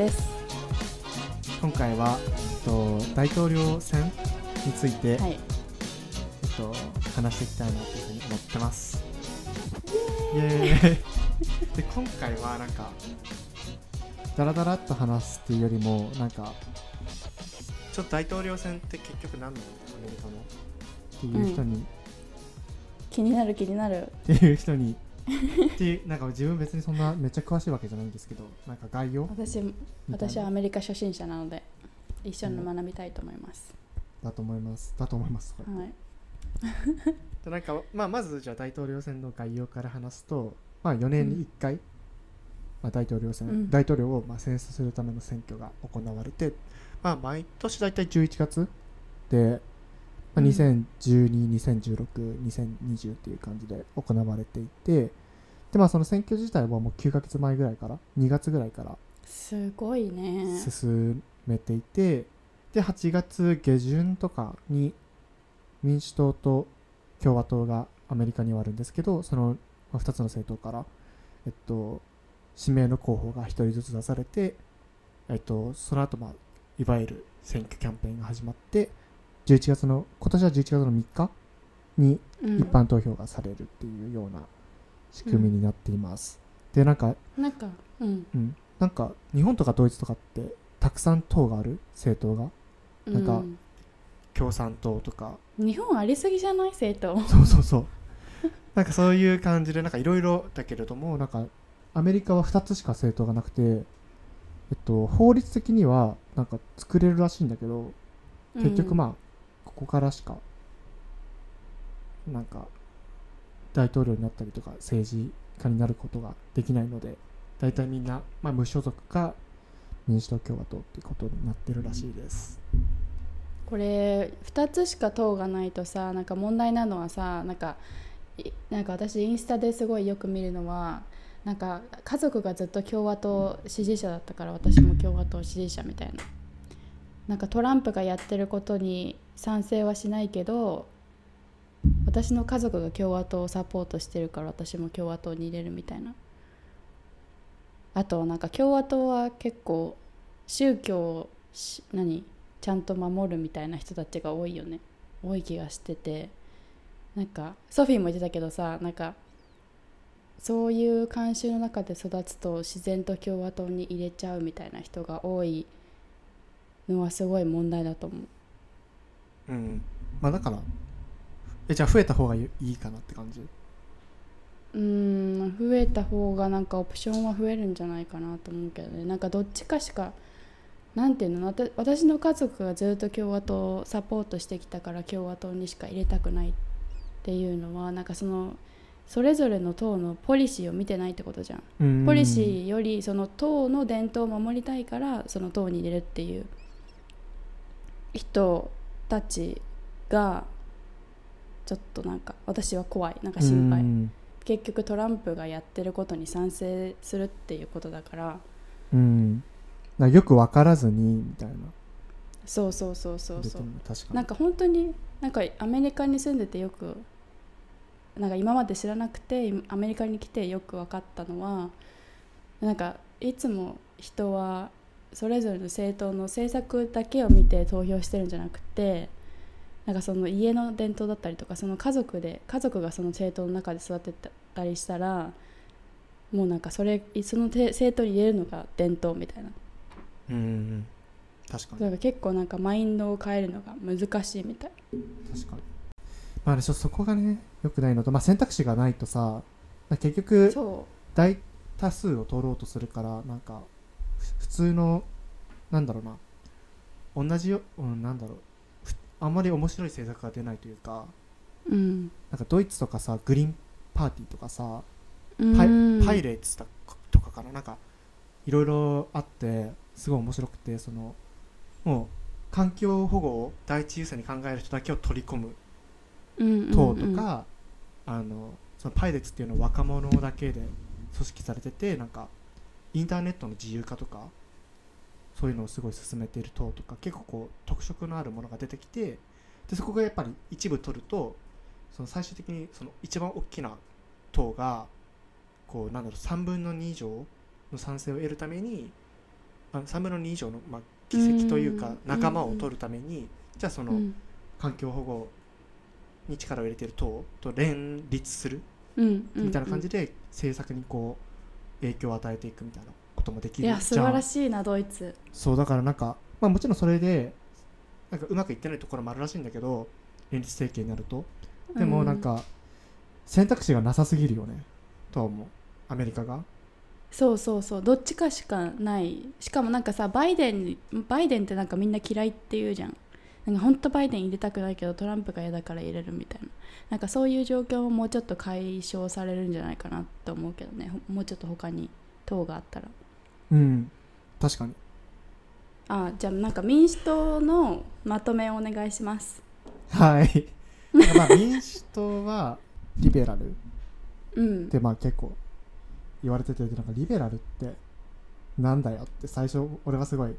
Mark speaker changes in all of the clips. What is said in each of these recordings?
Speaker 1: です。
Speaker 2: 今回は、えっと、大統領選について、
Speaker 1: はい。
Speaker 2: えっと、話していきたいなというふうに思ってます。イエーイ。で今回はなんかダラダラっと話すっていうよりもなんかちょっと大統領選って結局何なのアメリカの？っていう人に、
Speaker 1: 気になる気になる。
Speaker 2: っていう人にっていうなんか自分別にそんなめっちゃ詳しいわけじゃないんですけどなんか概要？
Speaker 1: 私私は
Speaker 2: な
Speaker 1: アメリカ初心者なので一緒に学びたいと思います、
Speaker 2: だと思います。だと思います。
Speaker 1: はい。
Speaker 2: でなんか、まあ、まずじゃあ大統領選の概要から話すと、まあ、4年に1回、まあ、大統領選、
Speaker 1: うん。
Speaker 2: 大統領をまあ選出するための選挙が行われて、まあ、毎年大体11月で、まあ、
Speaker 1: うん。
Speaker 2: 2012、2016、2020っていう感じで行われていてで、まあ、その選挙自体はもう9ヶ月前ぐらいから2月ぐらいから
Speaker 1: すごいね。
Speaker 2: 進めていてで8月下旬とかに民主党と共和党がアメリカにはあるんですけどその2つの政党から、えっと、指名の候補が1人ずつ出されて、えっと、その後、まあいわゆる選挙キャンペーンが始まって11月の今年は11月の3日に
Speaker 1: うん。
Speaker 2: 一般投票がされるっていうような仕組みになっています。でなんか
Speaker 1: なんかうん。
Speaker 2: うん、なんか日本とかドイツとかってたくさん党がある？政党が？なんか
Speaker 1: うん
Speaker 2: 共産党とか。
Speaker 1: 日本ありすぎじゃない？生徒
Speaker 2: そうそうそう。なんかそういう感じでなんかいろいろだけれどもなんかアメリカは2つしか政党がなくて、えっと、法律的にはなんか作れるらしいんだけど結局まあここからしかなんか大統領になったりとか政治家になることができないので大体みんな、まあ、無所属か民主党共和党ってことになってるらしいです。
Speaker 1: これ2つしか党がないとさなんか問題なのはさなんかなんか私インスタですごいよく見るのはなんか家族がずっと共和党支持者だったから私も共和党支持者みたいななんかトランプがやってることに賛成はしないけど私の家族が共和党をサポートしてるから私も共和党に入れるみたいな。あとなんか共和党は結構宗教を何？ちゃんと守るみたいな人たちが多いよね。多い気がしてて。なんかソフィーも言ってたけどさなんかそういう慣習の中で育つと自然と共和党に入れちゃうみたいな人が多いのはすごい問題だと思う。
Speaker 2: うん。まあだからえじゃあ増えた方がいいかなって感じ？
Speaker 1: うーん増えた方がなんかオプションは増えるんじゃないかなと思うけどね。なんかどっちかしかなんていうの？私の家族がずっと共和党をサポートしてきたから共和党にしか入れたくないっていうのはなんかそのそれぞれの党のポリシーを見てないってことじゃん。ポリシーよりその党の伝統を守りたいからその党に入れるっていう人たちがちょっとなんか私は怖い。なんか心配。
Speaker 2: うん。
Speaker 1: 結局トランプがやってることに賛成するっていうことだから。
Speaker 2: うん。かよく分からずにみたいな。
Speaker 1: そうそうそうそうそう。
Speaker 2: 確かに。
Speaker 1: なんか本当になんかアメリカに住んでてよくなんか今まで知らなくてアメリカに来てよく分かったのはなんかいつも人はそれぞれの政党の政策だけを見て投票してるんじゃなくてなんかその家の伝統だったりとかその家族で家族がその政党の中で育てたりしたらもうなんかそれそのて政党に入れるのが伝統みたいな。
Speaker 2: うんうん確かに。
Speaker 1: だから結構なんかマインドを変えるのが難しいみたい。
Speaker 2: 確かに。まあねちょそこがねよくないのと、まあ、選択肢がないとさまあ結局
Speaker 1: そ
Speaker 2: 大多数を取ろうとするからなんかふ普通のなんだろうな。同じよ、うん、なんだろう。ふあんまり面白い政策が出ないというか
Speaker 1: ううん。
Speaker 2: なんかドイツとかさグリーンパーティーとかさパイ
Speaker 1: うん。
Speaker 2: パイレーツとかかななんかいろいろあってすごい面白くてそのもう環境保護を第一優先に考える人だけを取り込む党とか、あのそのパイレーツっていうのは若者だけで組織されててなんかインターネットの自由化とかそういうのをすごい進めている党とか結構こう特色のあるものが出てきてでそこがやっぱり一部取るとその最終的にその一番大きな党がこうなんだろう3分の2以上の賛成を得るためにあ3分の2以上の、まあ、議席というか仲間を取るために、じゃあその環境保護に力を入れている党と連立するみたいな感じで政策にこう影響を与えていくみたいなこともできる
Speaker 1: いや素晴らしいなドイツ。
Speaker 2: そうだからなんか、まあ、もちろんそれでなんかうまくいってないところもあるらしいんだけど連立政権になると。でもなんか選択肢がなさすぎるよね。とは思う。アメリカが。
Speaker 1: そうそうそう。どっちかしかない。しかもなんかさバイデンバイデンってなんかみんな嫌いって言うじゃん。なんか本当バイデン入れたくないけどトランプが嫌だから入れるみたいな。なんかそういう状況ももうちょっと解消されるんじゃないかなと思うけどね。もうちょっと他に党があったら
Speaker 2: うん。確かに。
Speaker 1: あじゃあなんか民主党のまとめをお願いします。
Speaker 2: はい。まあ民主党はリベラル。
Speaker 1: うん。
Speaker 2: でまあ結構言われててなんかリベラルってなんだよって最初俺はすごい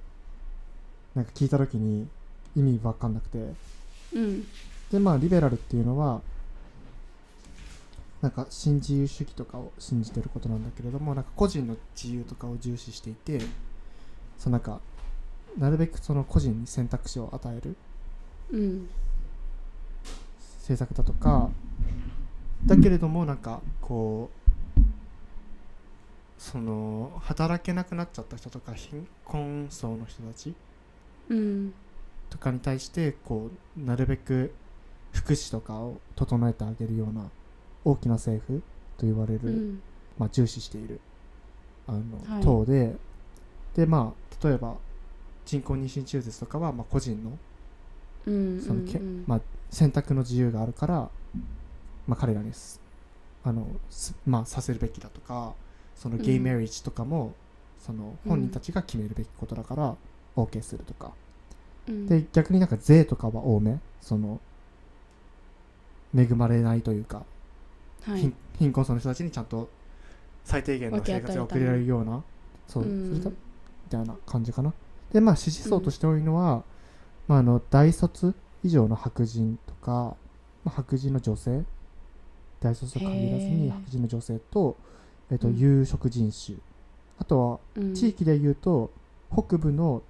Speaker 2: なんか聞いた時に意味わかんなくて、
Speaker 1: うん、
Speaker 2: でまあリベラルっていうのはなんか新自由主義とかを信じてることなんだけれどもなんか個人の自由とかを重視していてそのなんかなるべくその個人に選択肢を与える、
Speaker 1: うん、
Speaker 2: 政策だとか、だけれどもなんかこうその働けなくなっちゃった人とか貧困層の人たち、
Speaker 1: うん、
Speaker 2: とかに対してこうなるべく福祉とかを整えてあげるような大きな政府と言われる、うん、まあ、重視しているあの、はい、党ででまあ例えば人工妊娠中絶とかはまあ個人の
Speaker 1: その
Speaker 2: け、まあ、選択の自由があるから、まあ、彼らにあのまあ、させるべきだとかそのゲイメリッジとかも、うん、その本人たちが決めるべきことだから OK するとか、で逆になんか税とかは多め。その恵まれないというか、はい、貧困層の人たちにちゃんと最低限の生活が送れられるようなそう、うん、みたいな感じかな。でまあ支持層として多いのは、うん、まあ、あの大卒以上の白人とか、まあ、白人の女性。大卒と限らずに白人の女性と,、えーと、有色人種。あとは地域でいうと、北部の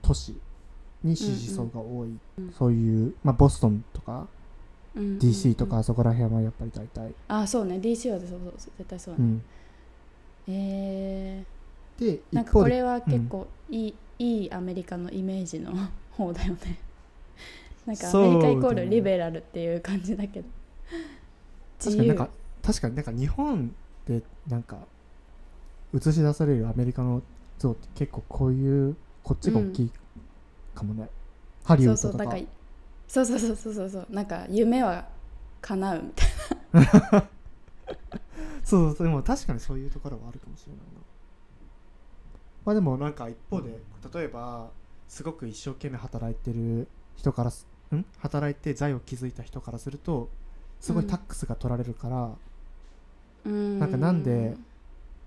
Speaker 2: 都市に支持層が多い、うん。うん、そういう、まあ、ボストンとか、うんうんうん、DC とかそこら辺はやっぱり大体。
Speaker 1: あそうね。DC はそうそう絶対そうね、うん、えー、でなんかこれは結構いい,、いいアメリカのイメージの方だよね。なんかアメリカイコールリベラルっていう感じだけど。
Speaker 2: 確かになんか確かになんか日本でなんか映し出されるアメリカの像って結構こういうこっちが大きいかもね、ハリウッドとか。
Speaker 1: そうそうそうそうそうそう。なんか夢は叶うみたいな。
Speaker 2: そうそう。でも確かにそういうところはあるかもしれないな。まあでもなんか一方で例えばすごく一生懸命働いてる人からん？働いて財を築いた人からするとすごいタックスが取られるから、うん、なんかなんで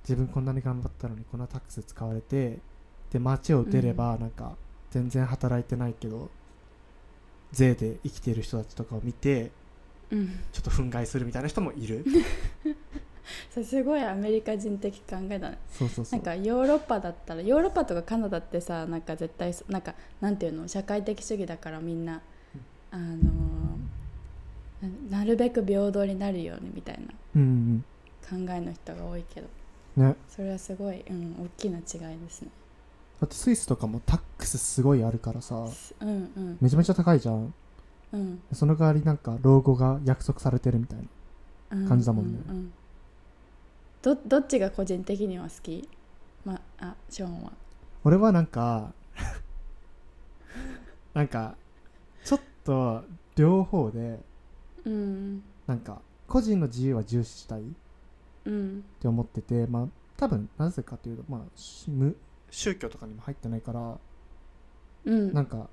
Speaker 2: 自分こんなに頑張ったのにこんなタックス使われてで街を出ればなんか全然働いてないけど税で生きている人たちとかを見て、うん、ちょっと憤慨するみたいな人もいる。
Speaker 1: すごいアメリカ人的考えだね。
Speaker 2: そうそう
Speaker 1: なんかヨーロッパだったらヨーロッパとかカナダってさなんか絶対なんかなんていうの？社会的主義だからみんな、あのー、なるべく平等になるようにみたいな考えの人が多いけど、
Speaker 2: ね、
Speaker 1: それはすごい、うん、大きな違いですね
Speaker 2: だってスイスとかもタックスすごいあるからさ、
Speaker 1: うんうん、
Speaker 2: めちゃめちゃ高いじゃん、
Speaker 1: うん、
Speaker 2: その代わりなんか老後が約束されてるみたいな感じだもんね、
Speaker 1: うんうんうん、どどっちが個人的には好き？まあショーンは。
Speaker 2: 俺はなんか なんかちょっと両方で、
Speaker 1: うん、
Speaker 2: なんか個人の自由は重視したいって思ってて、まあ多分なぜかというとまあ無宗教とかにも入ってないから、
Speaker 1: うん、
Speaker 2: なんか、ま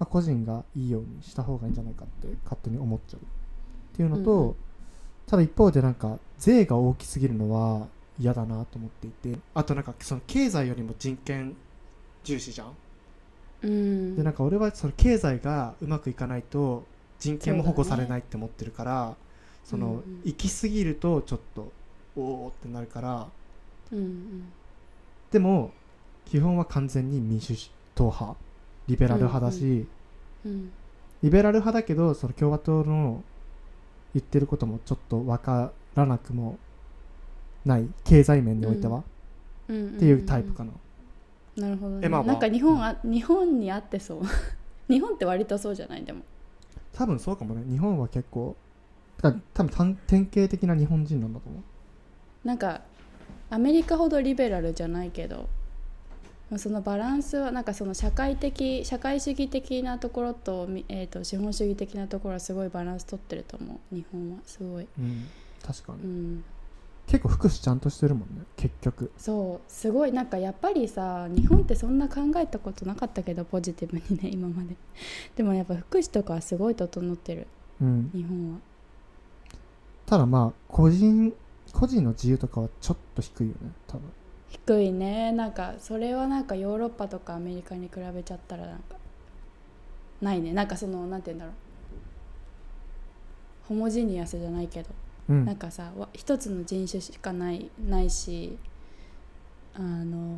Speaker 2: あ、個人がいいようにした方がいいんじゃないかって勝手に思っちゃう。っていうのと、うん、ただ一方でなんか税が大きすぎるのは嫌だなと思っていてあとなんかその経済よりも人権重視じゃん、
Speaker 1: うん、
Speaker 2: でなんか俺はその経済がうまくいかないと人権も保護されないって思ってるからそ、ね,、の、行き過ぎるとちょっとおおってなるから、
Speaker 1: うんうん、
Speaker 2: でも基本は完全に民主党派リベラル派だし、
Speaker 1: うんうん
Speaker 2: リベラル派だけどその共和党の言ってることもちょっと分からなくもない経済面においては、
Speaker 1: うん。うんうん
Speaker 2: っていうタイプかな、
Speaker 1: なるほどね。
Speaker 2: えまあまあ
Speaker 1: なんか日本あ日本にあってそう。日本って割とそうじゃないでも。
Speaker 2: 多分そうかもね。日本は結構だから多分単典型的な日本人なんだと思う。
Speaker 1: なんかアメリカほどリベラルじゃないけどまあそのバランスはなんかその社会的社会主義的なところと,み、えー、と資本主義的なところはすごいバランス取ってると思う。日本はすごい、
Speaker 2: うん確かに、
Speaker 1: うん、
Speaker 2: 結構福祉ちゃんとしてるもんね結局。
Speaker 1: そうすごい。なんかやっぱりさ日本ってそんな考えたことなかったけどポジティブにね 今まで。でもやっぱ福祉とかはすごい整ってる。
Speaker 2: うん。
Speaker 1: 日本は。
Speaker 2: ただまあ個人個人の自由とかはちょっと低いよね多分
Speaker 1: 低いね。なんかそれはなんかヨーロッパとかアメリカに比べちゃったらなんかないね。なんかそのなんて言うんだろう。ホモジニアスじゃないけど、
Speaker 2: うん。
Speaker 1: なんかさわ一つの人種しかないないしあの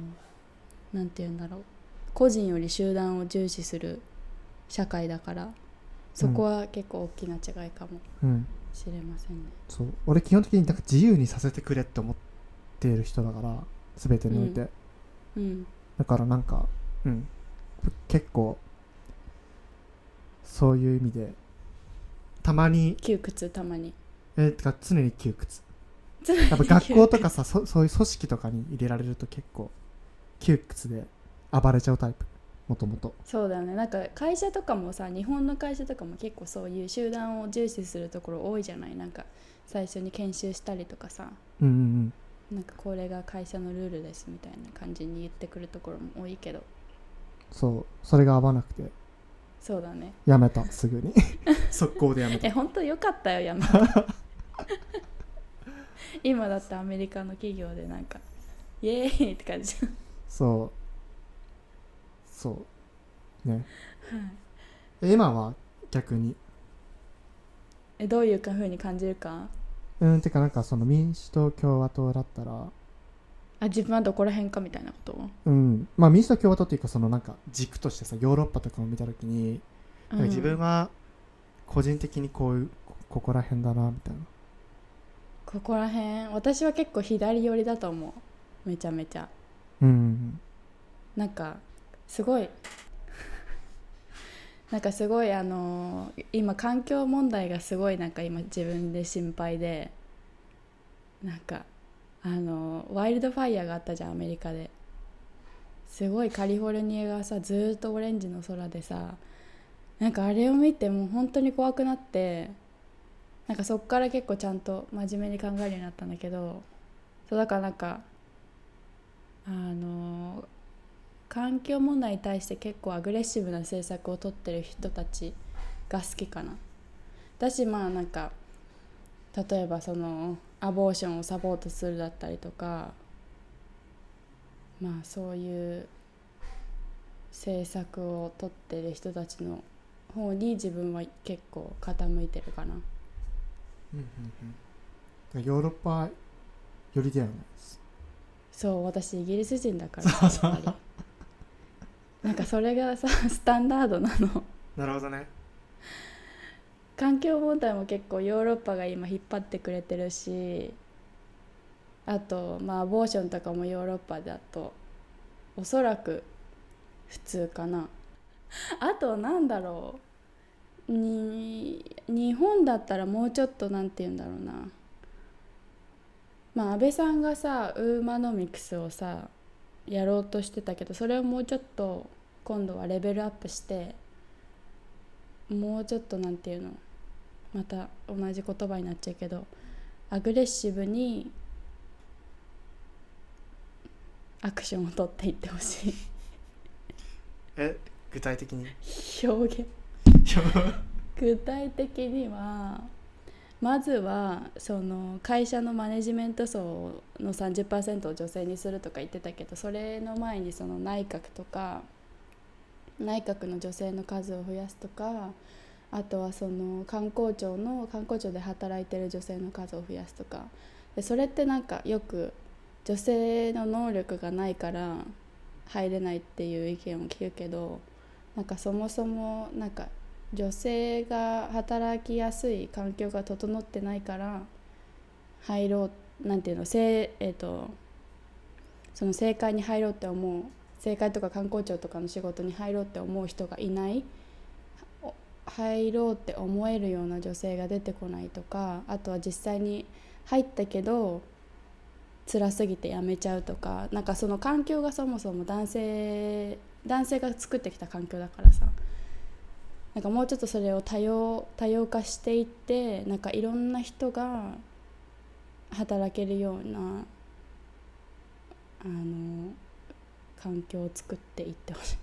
Speaker 1: なんて言うんだろう。個人より集団を重視する社会だからそこは結構大きな違いかも
Speaker 2: うん。
Speaker 1: しれませんね。
Speaker 2: そう。俺基本的になんか自由にさせてくれって思っている人だから全てにおいて、
Speaker 1: うん。
Speaker 2: だからなんかうん。結構そういう意味でたまに
Speaker 1: 窮屈たまに。
Speaker 2: えーてか常に窮屈。
Speaker 1: や
Speaker 2: やっぱ学校とかさそそういう組織とかに入れられると結構窮屈で暴れちゃうタイプ。もともと。
Speaker 1: そうだよね。なんか会社とかもさ日本の会社とかも結構そういう集団を重視するところ多いじゃない。なんか最初に研修したりとかさ。
Speaker 2: うんうんうん
Speaker 1: なんかこれが会社のルールですみたいな感じに言ってくるところも多いけど。
Speaker 2: そうそれが合わなくて。
Speaker 1: そうだね。
Speaker 2: やめたすぐに。速攻でやめた。
Speaker 1: え本当よかったよやめて今だってアメリカの企業でなんかイエーイって感じ、
Speaker 2: そう。そう。ね。
Speaker 1: はい、
Speaker 2: え今は逆に？
Speaker 1: えどういうか風に感じるか？
Speaker 2: うんてかなんかその民主党共和党だったら。
Speaker 1: あ自分はどこら辺かみたいなこと？
Speaker 2: うん。まあ民主党共和党っていうかそのなんか軸としてさヨーロッパとかを見た時に、なんか自分は個人的にこういうこここら辺だなみたいな。
Speaker 1: ここら辺？私は結構左寄りだと思う。めちゃめちゃ。
Speaker 2: うん。
Speaker 1: なんかすごいなんかすごいあの今環境問題がすごいなんか今自分で心配でなんかあのワイルドファイヤーがあったじゃんアメリカで。すごいカリフォルニアがさずっとオレンジの空でさなんかあれを見てもう本当に怖くなってなんかそっから結構ちゃんと真面目に考えるようになったんだけどそうだからなんかあの環境問題に対して結構アグレッシブな政策を取ってる人たちが好きかな。だしまあなんか例えばそのアボーションをサポートするだったりとかまあそういう政策を取ってる人たちの方に自分は結構傾いてるかな。
Speaker 2: うんうんうんヨーロッパ寄りだよね
Speaker 1: そう私イギリス人だからさやっぱりなんかそれがさ スタンダードなの。
Speaker 2: なるほどね。
Speaker 1: 環境問題も結構ヨーロッパが今引っ張ってくれてるしあとまあアボーションとかもヨーロッパだとおそらく普通かな。あとなんだろう。に日本だったらもうちょっとなんて言うんだろうな。まあ安倍さんがさウーマノミクスをさやろうとしてたけどそれをもうちょっと今度はレベルアップしてもうちょっとなんていうのまた同じ言葉になっちゃうけどアグレッシブにアクションを取っていってほしい。
Speaker 2: え具体的に？
Speaker 1: 表現。具体的にはまずはその会社のマネジメント層の30%を女性にするとか言ってたけどそれの前にその内閣とか内閣の女性の数を増やすとかあとはその観光庁の観光庁で働いてる女性の数を増やすとかでそれってなんかよく女性の能力がないから入れないっていう意見を聞くけどなんかそもそもなんか女性が働きやすい環境が整ってないから入ろうなんていうのせえーとその政界に入ろうって思う政界とか観光庁とかの仕事に入ろうって思う人がいない入ろうって思えるような女性が出てこないとかあとは実際に入ったけど辛すぎて辞めちゃうとかなんかその環境がそもそも男性男性が作ってきた環境だからさ。なんかもうちょっとそれを多様多様化していってなんかいろんな人が働けるようなあの環境を作っていってほしい。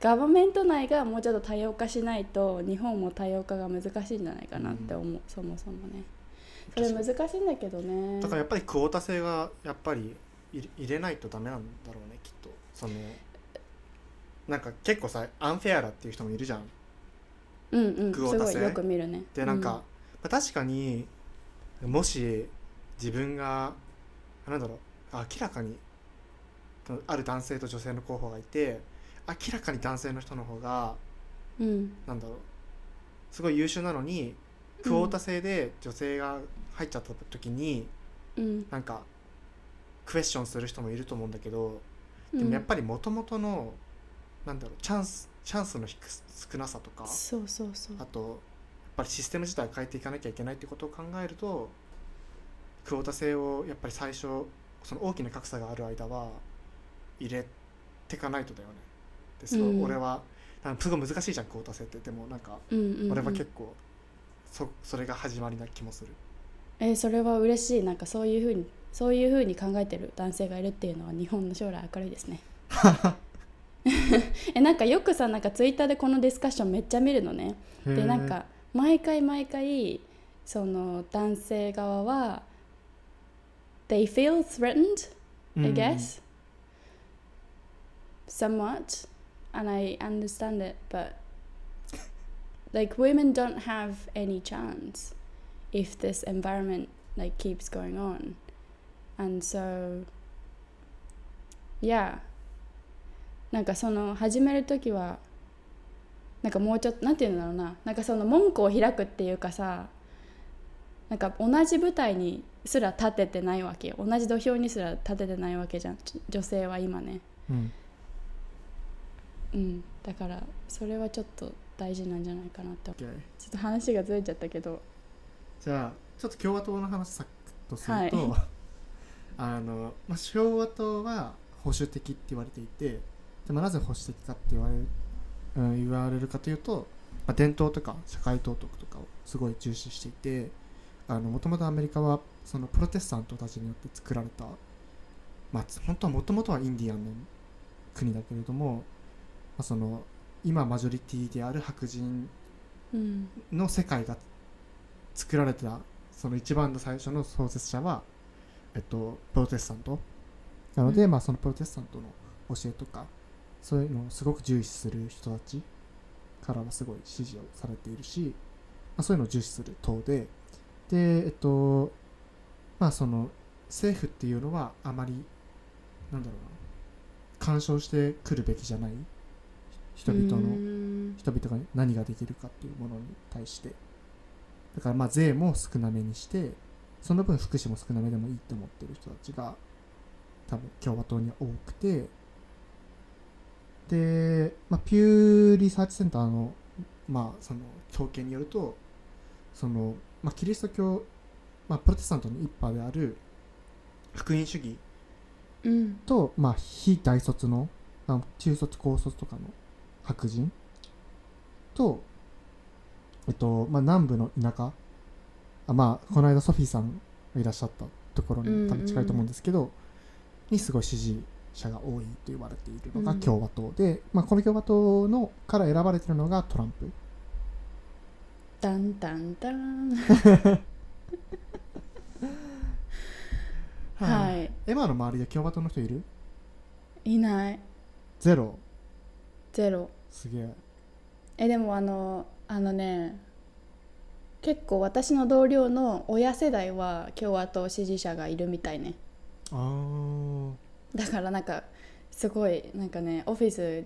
Speaker 1: ガバメント内がもうちょっと多様化しないと日本も多様化が難しいんじゃないかなって思う、うん、そもそもね。それ難しいんだけどね。
Speaker 2: だからやっぱりクオータ制がやっぱり入れないとダメなんだろうねきっと。そのなんか結構さアンフェアだっていう人もいるじゃん。
Speaker 1: うんうん。クオータ制。よく見るね。
Speaker 2: でなんか、うん、まあ、確かにもし自分がなんだろう明らかにある男性と女性の候補がいて明らかに男性の人の方が、
Speaker 1: うん、
Speaker 2: なんだろうすごい優秀なのにクオータ制で女性が入っちゃった時に、
Speaker 1: うん、
Speaker 2: なんかクエスチョンする人もいると思うんだけどでもやっぱりもともとのなんだろうチャンスチャンスの少なさとか
Speaker 1: そうそうそう
Speaker 2: あとやっぱりシステム自体を変えていかなきゃいけないってことを考えるとクオータ制をやっぱり最初その大きな格差がある間は入れてかないとだよね。でそう、うん、俺はなんかすごい難しいじゃんクオータ制ってでもなんか、俺は結構そそれが始まりな気もする。
Speaker 1: えー、それは嬉しいなんかそういうふうにそういうふうに考えてる男性がいるっていうのは日本の将来明るいですね。えなんかよくさなんかツイッターでこのディスカッションめっちゃ見るのね。でなんか毎回毎回その男性側は they feel threatened I guess、somewhat and I understand it but like women don't have any chance if this environment like keeps going on and so yeah なんかその始める時はなんかもうちょっとなんていうんだろうな。なんかその門戸を開くっていうかさなんか同じ舞台にすら立ててないわけよ。同じ土俵にすら立ててないわけじゃん。女性は今ね、
Speaker 2: うん、
Speaker 1: うん、だからそれはちょっと大事なんじゃないかなってちょっと話がずれちゃったけど。
Speaker 2: じゃあちょっと共和党の話さっとすると、はい、あの、まあ、共和党は保守的って言われていてでもなぜ保守的かって言われる、うん、言われるかというと、まあ、伝統とか社会道徳とかをすごい重視していてもともとアメリカはそのプロテスタントたちによって作られた、まあ、本当はもともとはインディアンの国だけれどもあ、その今マジョリティである白人の世界が作られたその一番の最初の創設者は、えっと、プロテスタント。なので、うん、まあ、そのプロテスタントの教えとかそういうのをすごく重視する人たちからはすごい支持をされているし、まあ、そういうのを重視する党ででえっとまあその政府っていうのはあまりなんだろうな干渉してくるべきじゃない人々の人々が何ができるかっていうものに対して。だからまあ税も少なめにしてその分福祉も少なめでもいいって思ってる人たちが多分共和党には多くてで、まあ、ピューリサーチセンターの,、まあその統計によるとその、まあ、キリスト教、まあ、プロテスタントの一派である福音主義と、
Speaker 1: う
Speaker 2: ん、まあ、非大卒の、まあ、中卒高卒とかの白人と、えっとまあ、南部の田舎。あまあこの間ソフィーさんがいらっしゃったところに多分近いと思うんですけど、にすごい支持者が多いと言われているのが共和党で、うん、まあ、この共和党のから選ばれているのがトランプ。
Speaker 1: ダンダンダン。はい、
Speaker 2: エマの周りで共和党の人いる？
Speaker 1: いない。
Speaker 2: ゼロ？
Speaker 1: ゼロ。
Speaker 2: すげえ。
Speaker 1: えでもあのあのね結構私の同僚の親世代は共和党支持者がいるみたいね。
Speaker 2: あ
Speaker 1: だからなんかすごいなんかねオフィス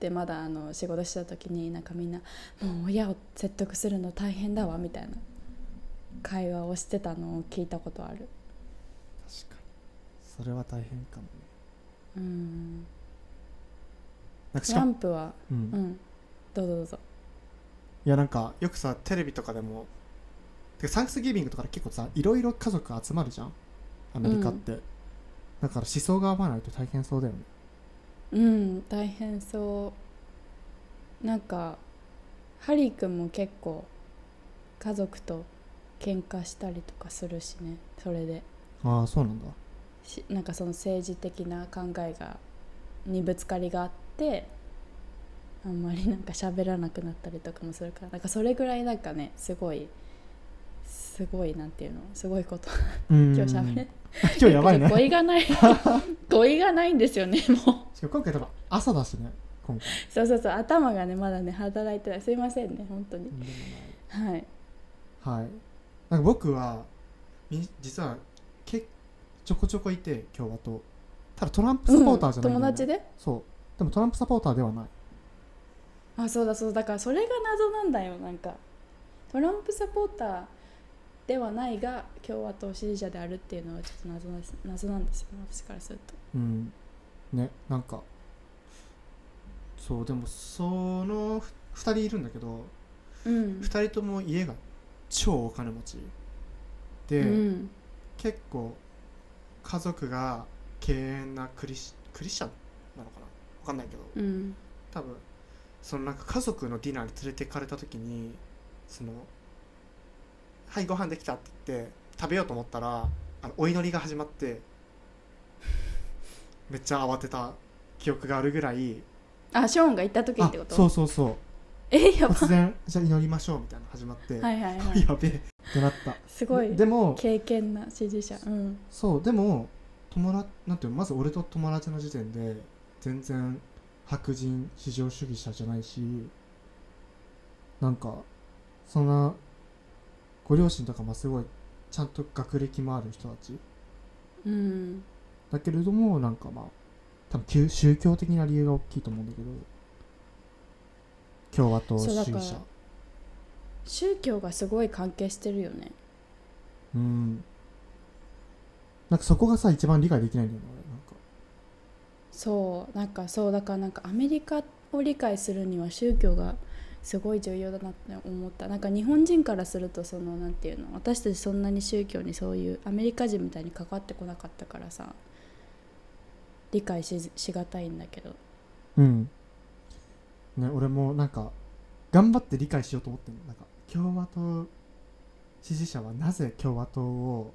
Speaker 1: でまだあの仕事した時になんかみんな「もう親を説得するの大変だわ」みたいな会話をしてたのを聞いたことある。
Speaker 2: 確かに。それは大変かもね。
Speaker 1: うん。
Speaker 2: なんかし
Speaker 1: トラ
Speaker 2: かも
Speaker 1: ンプは
Speaker 2: うん。
Speaker 1: うん。どうぞどうぞ。
Speaker 2: いやなんかよくさテレビとかでもてかサンクスギビングとかで結構さいろいろ家族集まるじゃん。アメリカって、だから思想が合わないと大変そうだよね。
Speaker 1: うん大変そう。なんかハリー君も結構家族と喧嘩したりとかするしねそれで。
Speaker 2: ああそうなんだ。
Speaker 1: しなんかその政治的な考えがにぶつかりがあってあんまりなんか喋らなくなったりとかもするからなんかそれぐらいなんかねすごいすごいなんていうの？すごいこと。
Speaker 2: うん。
Speaker 1: 今日喋れ。
Speaker 2: 今日やばいね。
Speaker 1: 語彙がない。語彙がないんですよねもう。
Speaker 2: 今回多分朝だしね今回。
Speaker 1: そうそうそう頭がねまだね働いてない。すいませんね本当に。はい。
Speaker 2: はい。なんか僕はみ実はけちょこちょこいて共和党ただトランプサポーターじゃないんだよね。
Speaker 1: 友達で？
Speaker 2: そう。でもトランプサポーターではない。
Speaker 1: あそうだそうだ。だからそれが謎なんだよなんか。トランプサポーターではないが共和党支持者であるっていうのはちょっと謎です謎なんですよ。ね私からすると。
Speaker 2: うん。ねなんかそうでもその2人いるんだけど
Speaker 1: うん。
Speaker 2: 2人とも家が超お金持ち。で、
Speaker 1: うん。
Speaker 2: 結構家族が敬遠なクリスクリスチャンなのかな？分かんないけど。
Speaker 1: うん。
Speaker 2: 多分そのなんか家族のディナーに連れてかれた時にその「はいご飯できた」って言って食べようと思ったらあのお祈りが始まってめっちゃ慌てた記憶があるぐらい
Speaker 1: あショーンが行った時
Speaker 2: あ
Speaker 1: ってこと？
Speaker 2: そうそうそう。
Speaker 1: えやば。
Speaker 2: 突然じゃあ祈りましょうみたいなの始まって、
Speaker 1: はいはいはい。
Speaker 2: やべえってなった。
Speaker 1: すごい
Speaker 2: ででも
Speaker 1: 経験な支持者。うん。
Speaker 2: そうでも友達なんていうのまず俺と友達の時点で全然白人至上主義者じゃないしなんかそんなご両親とかもすごいちゃんと学歴もある人たち。
Speaker 1: うん。
Speaker 2: だけれどもなんかまあ多分宗宗教的な理由が大きいと思うんだけど共和党主義者。
Speaker 1: 宗教がすごい関係してるよね。
Speaker 2: うん。なんかそこがさ一番理解できないんだよね俺。なんか。
Speaker 1: そうなんかそうだからなんかアメリカを理解するには宗教がすごい重要だなって思った。なんか日本人からするとそのなんていうの私たちそんなに宗教にそういうアメリカ人みたいに関わってこなかったからさ理解ししがたいんだけど。
Speaker 2: うん。ね俺もなんか頑張って理解しようと思ってるの。なんか共和党支持者はなぜ共和党を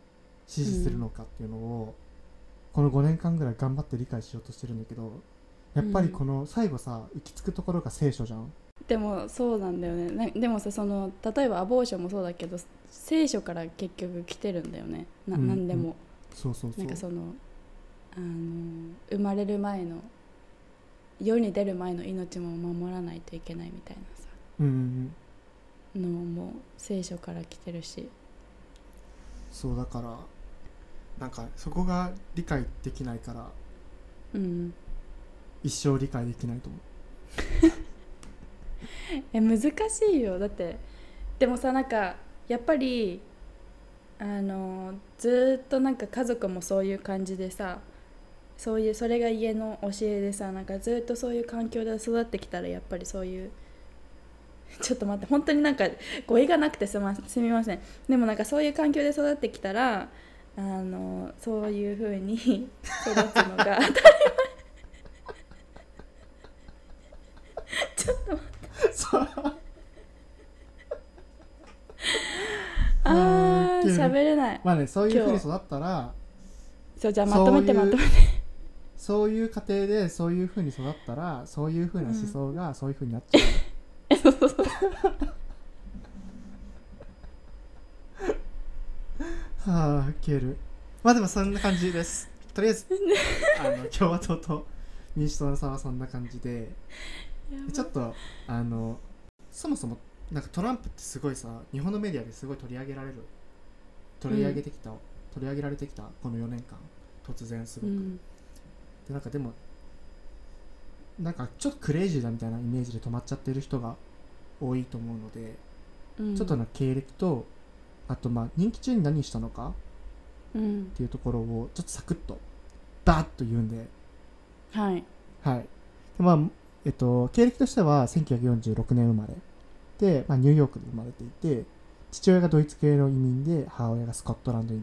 Speaker 2: 支持するのかっていうのを、この5年間ぐらい頑張って理解しようとしてるんだけどやっぱりこの最後さ行き着くところが聖書じゃん。
Speaker 1: でもそうなんだよね。なでもさその例えばアボーションもそうだけど聖書から結局来てるんだよね。な
Speaker 2: うん
Speaker 1: 何でも、
Speaker 2: そうそうそう。
Speaker 1: なんかそのあの生まれる前の世に出る前の命も守らないといけないみたいなさ。
Speaker 2: うんうんうん。
Speaker 1: のも聖書から来てるし。
Speaker 2: そうだからなんかそこが理解できないから
Speaker 1: うん。
Speaker 2: 一生理解できないと思
Speaker 1: え難しいよ。だってでもさなんかやっぱりあのずっとなんか家族もそういう感じでさそういうそれが家の教えでさなんかずっとそういう環境で育ってきたらやっぱりそういう ちょっと待って本当になんか語彙がなくてす,、ますみません。でもなんかそういう環境で育ってきたらあのそういう風に 育つのがちょっと待って
Speaker 2: うそう
Speaker 1: あー
Speaker 2: ウケる
Speaker 1: 喋れない。
Speaker 2: まあねそういうふうに育ったら
Speaker 1: そうじゃあまとめて
Speaker 2: そういう
Speaker 1: まとめて。
Speaker 2: そういう家庭でそういうふうに育ったらそういうふうな思想がそういうふうになっちゃう、
Speaker 1: そうそうそう
Speaker 2: はあウケる。まあでもそんな感じです。とりあえず あの共和党と民主党の差はそんな感じで。でちょっとあのそもそもなんかトランプってすごいさ日本のメディアですごい取り上げられる取り上げてきた、取り上げられてきたこの4年間突然すごく、
Speaker 1: うん。
Speaker 2: でなんかでもなんかちょっとクレイジーだみたいなイメージで止まっちゃってる人が多いと思うので、
Speaker 1: うん。
Speaker 2: ちょっとな経歴とあとまあ任期中に何したのか
Speaker 1: うん。
Speaker 2: っていうところをちょっとサクッとバーッと言うんで。
Speaker 1: はい。
Speaker 2: はい。でまあえっと経歴としては1946年生まれ。で、まあ、ニューヨークで生まれていて父親がドイツ系の移民で母親がスコットランド移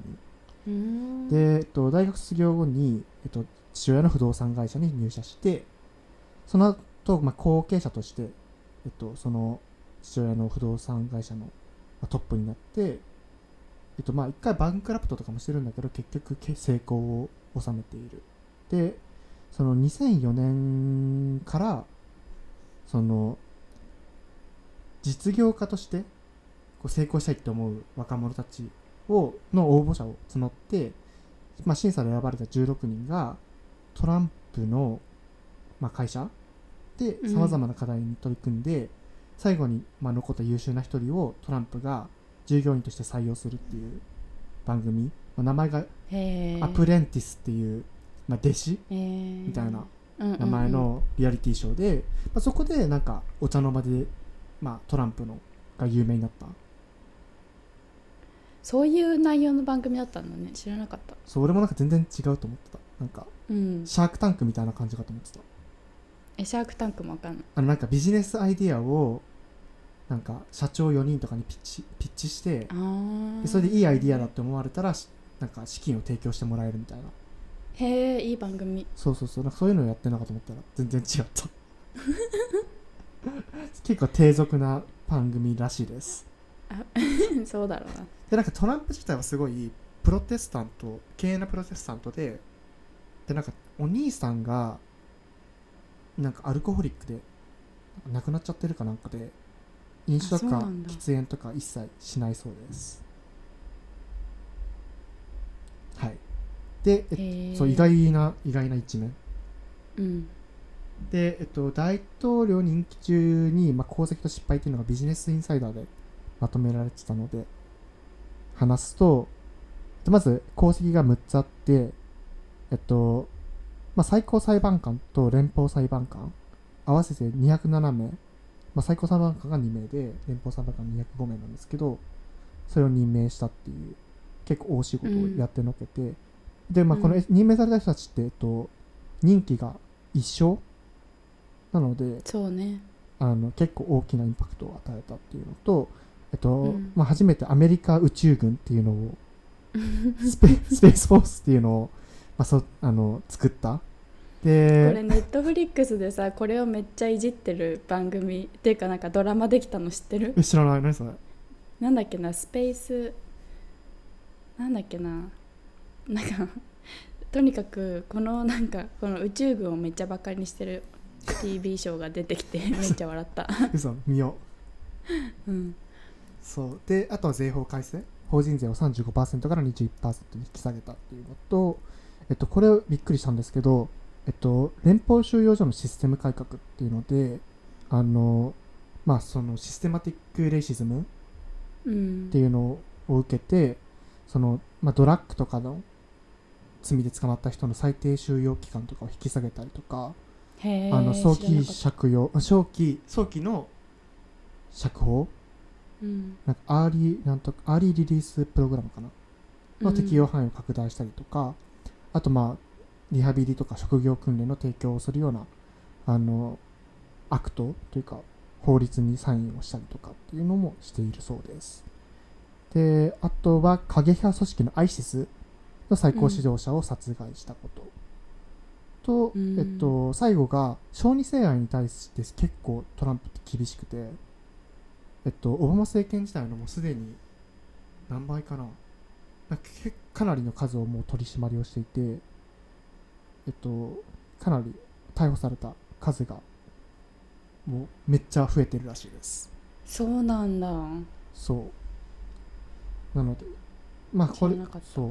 Speaker 2: 民。で、えっと、大学卒業後に、えっと、父親の不動産会社に入社してその後、まあ後継者として、えっと、その父親の不動産会社の、まあトップになって、えっとまあ、一回バンクラプトとかもしてるんだけど結局け成功を収めている。でその2004年からその実業家としてこう成功したいって思う若者たちをの応募者を募って、まあ、審査で選ばれた16人がトランプの、まあ、会社で
Speaker 1: うん。
Speaker 2: さまざまな課題に取り組んで、最後に、まあ、残った優秀な一人をトランプが従業員として採用するっていう番組、まあ、名前がアプレンティスっていう、まあ、弟子みたいな
Speaker 1: うんうんうん。
Speaker 2: 名前のリアリティショーで、まあ、そこでなんかお茶の間で、まあ、トランプのが有名になった
Speaker 1: そういう内容の番組だったんだね。知らなかった。
Speaker 2: そう俺もなんか全然違うと思ってた。なんか
Speaker 1: うん。
Speaker 2: シャークタンクみたいな感じかと思ってた。
Speaker 1: えシャークタンクもわかんない。
Speaker 2: あのなんかビジネスアイディアをなんか社長4人とかにピッチピッチしてでそれでいいアイディアだって思われたらしなんか資金を提供してもらえるみたいな。
Speaker 1: へえいい番組。
Speaker 2: そうそうそう。なんかそういうのをやってるのかと思ったら全然違った。結構低俗な番組らしいです
Speaker 1: そうだろうな。
Speaker 2: でなんかトランプ自体はすごいプロテスタント敬遠なプロテスタントででなんかお兄さんがなんかアルコホリックで亡くなっちゃってるかなんかで飲酒とか喫煙とか一切しないそうです。はい。で、え
Speaker 1: へえ。
Speaker 2: そう意外な意外な一面。
Speaker 1: うん。
Speaker 2: で、えっと、大統領任期中に、まあ、功績と失敗っていうのがビジネスインサイダーでまとめられてたので話すとでまず功績が6つあってえっと、まあ、最高裁判官と連邦裁判官合わせて207名、まあ、最高裁判官が2名で連邦裁判官205名なんですけどそれを任命したっていう結構大仕事をやってのけて、で、まあ、この
Speaker 1: うん。
Speaker 2: 任命された人たちって、えっと、任期が一生なので
Speaker 1: そうね。
Speaker 2: あの結構大きなインパクトを与えたっていうのと、えっと
Speaker 1: うん。
Speaker 2: まあ、初めてアメリカ宇宙軍っていうのを スペスペースフォースっていうのを、まあ、そあの作った。
Speaker 1: これ
Speaker 2: で
Speaker 1: ネットフリックスでさこれをめっちゃいじってる番組っていうかなんかドラマできたの知ってる？
Speaker 2: え知らない。何それ？
Speaker 1: なんだっけな？スペースなんだっけな？なんかとにかくこのなんかこの宇宙軍をめっちゃバカにしてる TV ショーが出てきてめっちゃ笑った、
Speaker 2: 嘘。見よう。
Speaker 1: うん、
Speaker 2: そう。であとは税法改正。法人税を35%から21%に引き下げたっていうのと、えっと、これびっくりしたんですけど、えっと、連邦収容所のシステム改革っていうのであのまあその systematic racism
Speaker 1: うん。
Speaker 2: っていうのを受けてその、まあ、ドラッグとかの罪で捕まった人の最低収容期間とかを引き下げたりとかあの早期
Speaker 1: 知らなかった。
Speaker 2: 釈用早期早期の釈放
Speaker 1: うん。
Speaker 2: なんか early なんと early release program かな？の適用範囲を拡大したりとか、あとまあリハビリとか職業訓練の提供をするようなあの act というか法律にサインをしたりとかっていうのもしているそうです。であとは過激派組織の ISIS の最高指導者を殺害したこと、と、
Speaker 1: うん。
Speaker 2: えっと、最後が小児性愛に対して結構トランプって厳しくてえっと、オバマ政権時代のもうすでに何倍かなかなりの数をもう取り締まりをしていて、えっと、かなり逮捕された数がもうめっちゃ増えてるらしいです。
Speaker 1: そうなんだ
Speaker 2: そう。なので、まあこれそう。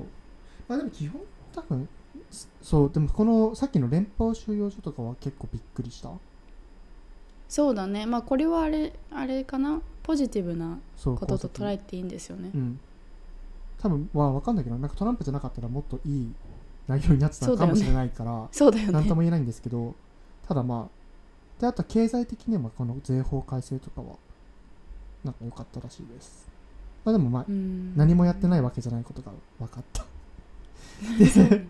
Speaker 2: まあでも基本多分、すそう、でもこのさっきの連邦収容所とかは結構びっくりした。
Speaker 1: そうだね。まあこれはあれあれかな？ポジティブなことと捉えていいんですよね。
Speaker 2: うん。多分は分かんないけど、なんかトランプじゃなかったらもっといい内容になってたかもしれないから、
Speaker 1: そうだよね。
Speaker 2: なんとも言えないんですけど、ただまあ、であと経済的にもこの税法改正とかはなんか良かったらしいです。まあでもまあ何もやってないわけじゃないことが分かった。で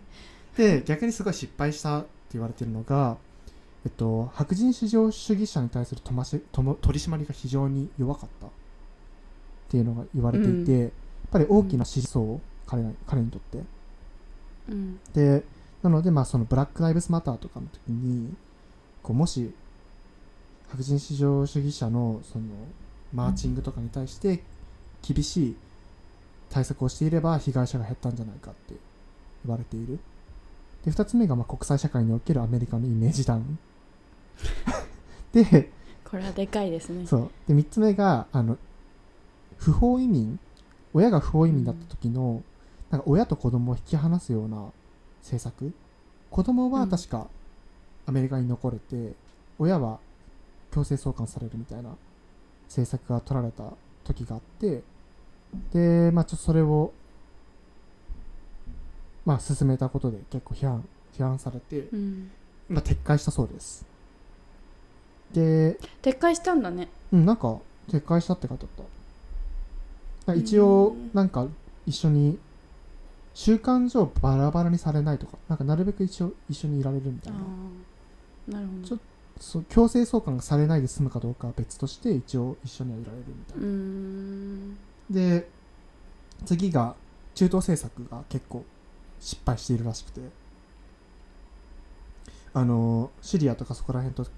Speaker 2: で逆にすごい失敗したって言われてるのがえっと、白人至上主義者に対する取り締まりが非常に弱かった。っていうのが言われていて、うん、やっぱり大きな支持層、彼彼にとって、
Speaker 1: うん、
Speaker 2: でなのでまあそのブラック・ライブスマターとかの時にこうもし白人至上主義者のそのマーチングとかに対して厳しい対策をしていれば被害者が減ったんじゃないかって言われている。で2つ目がまあ国際社会におけるアメリカのイメージダウンで
Speaker 1: これはでかいですね。
Speaker 2: そう。で3つ目があの不法移民？親が不法移民だった時の、なんか親と子供を引き離すような政策？子供は確かアメリカに残れて、親は強制送還されるみたいな政策が取られた時があってでまあちょっとそれをまあ進めたことで結構批判批判されて、
Speaker 1: うん、
Speaker 2: まあ撤回したそうですで
Speaker 1: 撤回したんだね。
Speaker 2: うんなんか撤回したって書いてあった。一応なんか一緒に習慣上バラバラにされないとかなんかなるべく一緒一緒にいられるみたいな。
Speaker 1: なるほど。ちょ
Speaker 2: そ強制送還がされないで済むかどうかは別として一応一緒にはいられるみたいな。で次が中東政策が結構失敗しているらしくて。あのシリアとかそこら辺と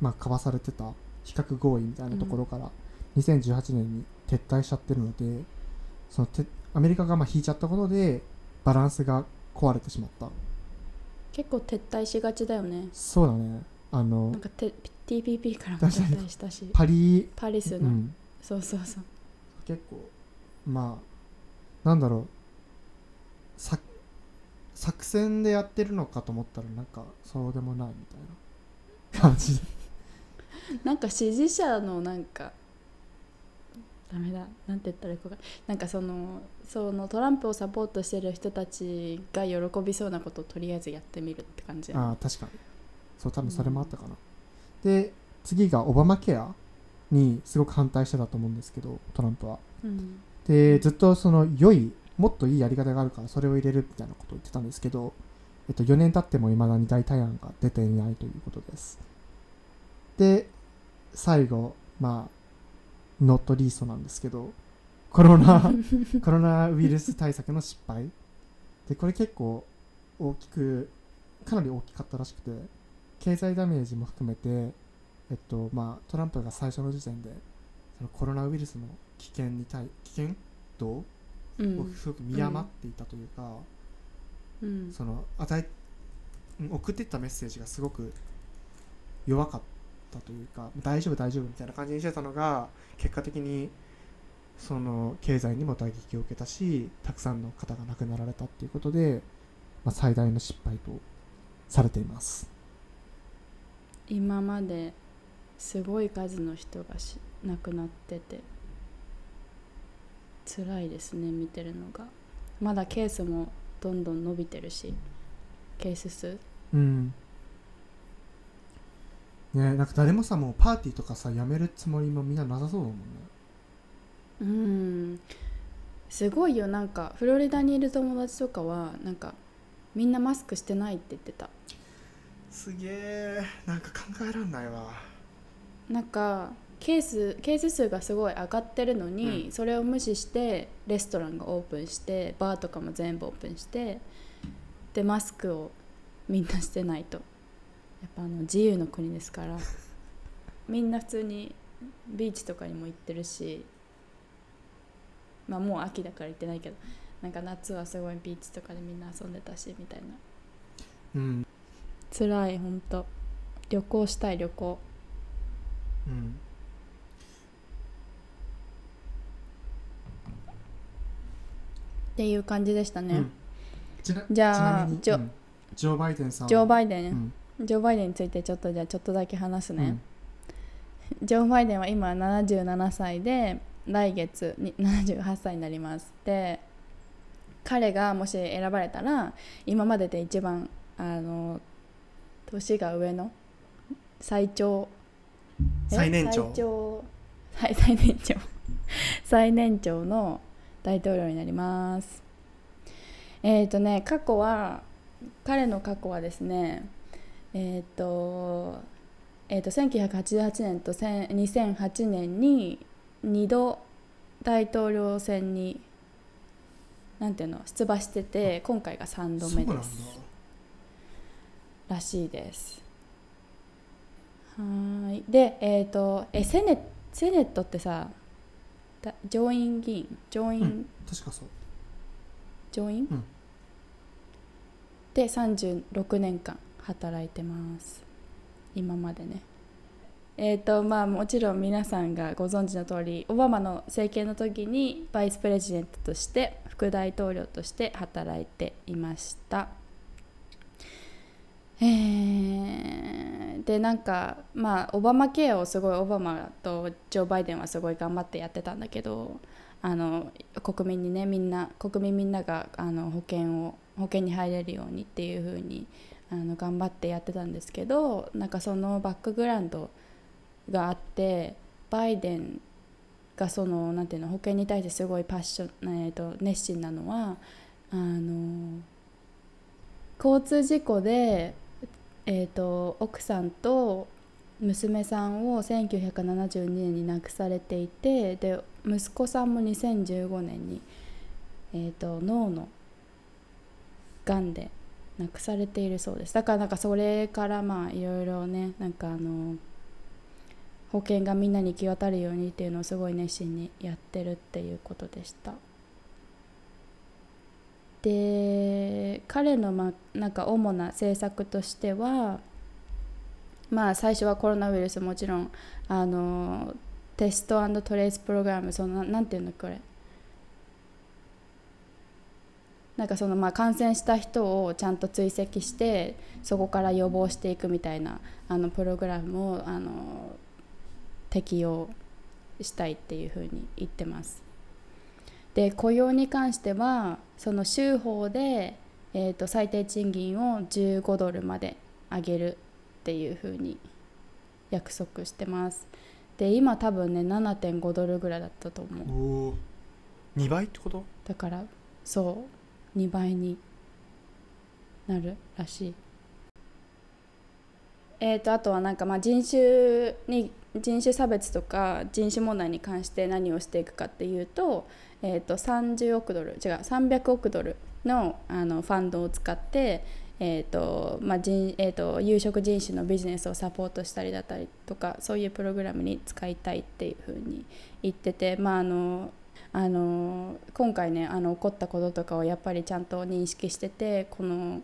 Speaker 2: まあ、交わされてた比較合意みたいなところから2018年に撤退しちゃってるのでそのてアメリカがまあ引いちゃったことでバランスが壊れてしまった。
Speaker 1: 結構撤退しがちだよね。
Speaker 2: そうだね。あの
Speaker 1: なんか TPP からも撤退したし。
Speaker 2: パリ
Speaker 1: パリスの、うん、そうそうそう。
Speaker 2: 結構まあなんだろう。作作戦でやってるのかと思ったらなんかそうでもないみたいな感じで
Speaker 1: なんか支持者のなんかダメだなんて言ったらいいかなんかそのそのトランプをサポートしてる人たちが喜びそうなことをとりあえずやってみるって感じ
Speaker 2: ああ確かに。そう多分それもあったかな、うん、で次がオバマケアにすごく反対してたと思うんですけどトランプは、
Speaker 1: うん、
Speaker 2: でずっとその良いもっといいやり方があるからそれを入れるみたいなことを言ってたんですけど、えっと、4年経ってもいまだに代替案が出ていないということです。で最後まあノットリーストなんですけどコロナ コロナウイルス対策の失敗。でこれ結構大きくかなり大きかったらしくて経済ダメージも含めてえっとまあトランプが最初の時点でそのコロナウイルスの危険に対危険度をすごく見余っていたというか、
Speaker 1: うん、
Speaker 2: その与え送っていったメッセージがすごく弱かったったというか大丈夫大丈夫みたいな感じにしてたのが結果的にその経済にも打撃を受けたしたくさんの方が亡くなられたっていうことで、まあ、最大の失敗とされています。
Speaker 1: 今まですごい数の人がし亡くなってて辛いですね見てるのが。まだケースもどんどん伸びてるしケース数。
Speaker 2: うんねなんか誰もさもうパーティーとかさやめるつもりもみんななさそうだもんね。
Speaker 1: うん。すごいよ。なんかフロリダにいる友達とかはなんかみんなマスクしてないって言ってた。
Speaker 2: すげえなんか考えらんないわ。
Speaker 1: なんかケースケース数がすごい上がってるのに、うん、それを無視してレストランがオープンしてバーとかも全部オープンしてでマスクをみんなしてないと。やっぱあの自由の国ですからみんな普通にビーチとかにも行ってるしまあもう秋だから行ってないけどなんか夏はすごいビーチとかでみんな遊んでたしみたいな。
Speaker 2: うん。
Speaker 1: 辛いほんと。旅行したい旅行。
Speaker 2: うん。
Speaker 1: っていう感じでしたね、うん、
Speaker 2: じゃあジョ,、うん、ジョー・バイデンさん
Speaker 1: ジョー・バイデン、うんジョー・バイデンについてちょっとじゃあちょっとだけ話すね、うん、ジョー・バイデンは今77歳で来月に 78歳になります。で彼がもし選ばれたら今までで一番あの年が上の最長
Speaker 2: 最年長。
Speaker 1: 最長はい 最年長。最年長の大統領になります。えっ、ー、とね過去は彼の過去はですねえっ、ー、とえーと、1988年と2008年に2度大統領選になんていうの出馬してて今回が3度目です。らしいです。はい。でえっ、ー、とえセネセネットってさ上院議員？上院、うん、
Speaker 2: 確かそう。
Speaker 1: 上院、うん、で36年間働いてます今までねえーとまあ、もちろん皆さんがご存知の通りオバマの政権の時にバイスプレジデントとして副大統領として働いていました。えー、でなんかまあオバマケアをすごいオバマとジョー・バイデンはすごい頑張ってやってたんだけどあの国民にねみんな国民みんながあの保険を保険に入れるようにっていう風にあに頑張ってやってたんですけどなんかそのバックグラウンドがあってバイデンがそのなんていうの保険に対してすごいパッション、えーと、熱心なのはあの交通事故で、えーと、奥さんと娘さんを1972年に亡くされていてで息子さんも2015年に、えーと脳のがんで亡くされているそうです。だからなんかそれからまあいろいろねなんかあの保険がみんなに行き渡るようにっていうのをすごい熱心にやってるっていうことでした。で彼のまなんか主な政策としてはまあ最初はコロナウイルスもちろんあのテストトレースプログラムそのなんていうのこれ。なんかそのまあ感染した人をちゃんと追跡してそこから予防していくみたいなあのプログラムをあの適用したいっていうふうに言ってます。で雇用に関してはその州法で、えーと、最低賃金を15ドルまで上げるっていうふうに約束してます。で今多分ね7.5ドルぐらいだったと思う。
Speaker 2: 2倍ってこと？
Speaker 1: だからそう2倍になるらしい。えーと、あとはなんかまあ人種に人種差別とか人種問題に関して何をしていくかっていうと,、えーと、30億ドル違う300億ドルのあのファンドを使って、えーとまあ人えーと、有色人種のビジネスをサポートしたりだったりとかそういうプログラムに使いたいっていうふうに言ってて、まあ、あのあの今回ねあの起こったこととかをやっぱりちゃんと認識しててこの。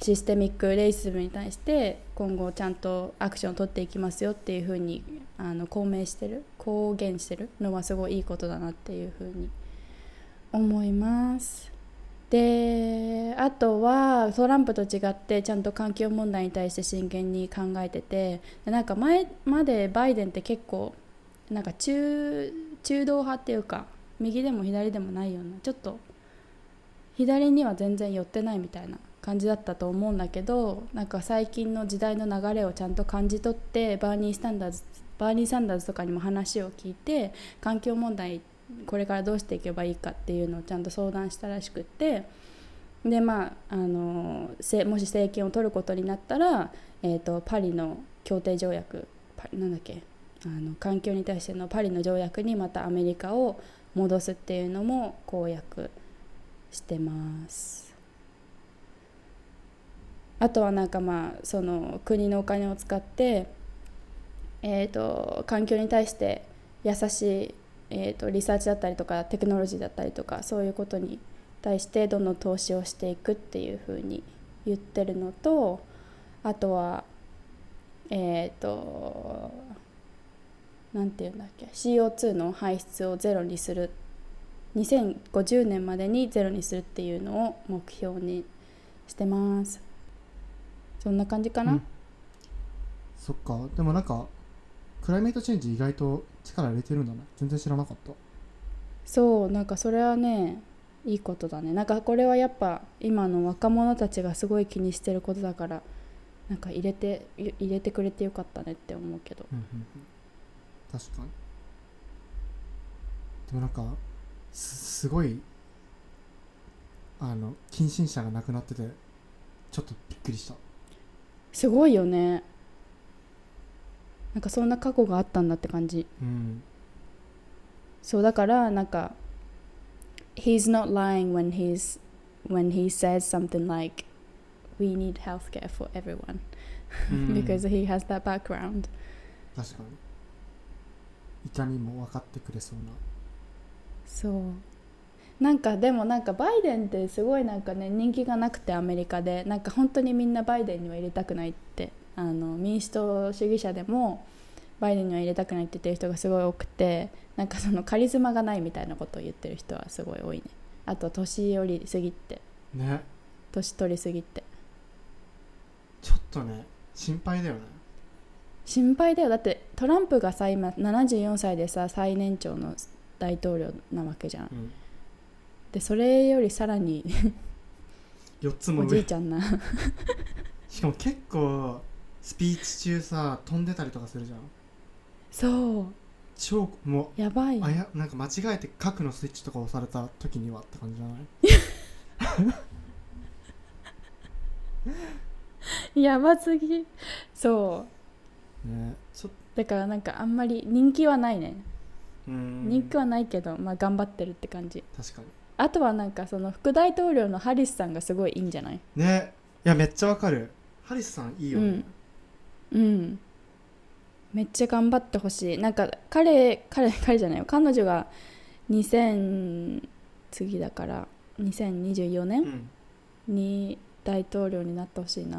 Speaker 1: システミックレイシズムに対して今後ちゃんとアクションを取っていきますよっていうふうにあの公明してる公言してるのはすごいいいことだなっていうふうに思います。であとはトランプと違ってちゃんと環境問題に対して真剣に考えててなんか前までバイデンって結構なんか中中道派っていうか右でも左でもないようなちょっと左には全然寄ってないみたいな感じだったと思うんだけどなんか最近の時代の流れをちゃんと感じ取ってバーニー・スタンダーズバーニー・サンダーズとかにも話を聞いて環境問題これからどうしていけばいいかっていうのをちゃんと相談したらしくってでまああのもし政権を取ることになったら、えーと、パリの協定条約パなんだっけあの環境に対してのパリの条約にまたアメリカを戻すっていうのも公約してます。あとはなんかまあその国のお金を使って、えーと、環境に対して優しい、えーと、リサーチだったりとかテクノロジーだったりとかそういうことに対してどんどん投資をしていくっていうふうに言ってるのとあとはえっ、ー、と何て言うんだっけ？CO2 の排出をゼロにする。2050年までにゼロにするっていうのを目標にしてます。そんな感じかな、うん、
Speaker 2: そっか。でもなんかクライメートチェンジ意外と力入れてるんだね。全然知らなかった。
Speaker 1: そうなんかそれはねいいことだね。なんかこれはやっぱ今の若者たちがすごい気にしてることだからなんか入れて入れてくれてよかったねって思うけど。
Speaker 2: うんうんうん確かにでもなんかすすごいあの近親者が亡くなっててちょっとびっくりした
Speaker 1: すごいよねなんかそんな過去があったんだって感じ
Speaker 2: うん
Speaker 1: そうだからなんか he's not lying when he's when he says something like we need healthcare for everyone
Speaker 2: うん
Speaker 1: because he has that background
Speaker 2: 確かに痛みも分かってくれそうな。
Speaker 1: そう。なんかでもなんかバイデンってすごいなんかね人気がなくてアメリカで。なんか本当にみんなバイデンには入れたくないって。あの民主党主義者でもバイデンには入れたくないって言ってる人がすごい多くて。なんかそのカリスマがないみたいなことを言ってる人はすごい多いね。あと年寄りすぎって。
Speaker 2: ね。
Speaker 1: 年取りすぎて。
Speaker 2: ちょっとね心配だよね
Speaker 1: 心配だよ。だってトランプがさ今74歳でさ最年長の大統領なわけじゃん。
Speaker 2: うん。
Speaker 1: でそれよりさらに
Speaker 2: 4つも上。
Speaker 1: おじいちゃんな。
Speaker 2: しかも結構スピーチ中さ飛んでたりとかするじゃん。
Speaker 1: そう。
Speaker 2: 超も
Speaker 1: やばい。う
Speaker 2: あやなんか間違えて核のスイッチとか押された時にはって感じじゃない？
Speaker 1: やばすぎ。そう
Speaker 2: ね。ちょっ
Speaker 1: だからなんかあんまり人気はないね。
Speaker 2: とうーん。
Speaker 1: 人気はないけど、まあ頑張ってるって感じ。
Speaker 2: 確かに。
Speaker 1: あとはなんかその副大統領のハリスさんがすごいいいんじゃない？
Speaker 2: ね。いやめっちゃわかる。ハリスさんいいよね、
Speaker 1: うん。めっちゃ頑張ってほしい。なんか彼彼彼じゃないよ。彼女が2000次だから2024
Speaker 2: う
Speaker 1: 年
Speaker 2: ん
Speaker 1: に大統領になってほしいな。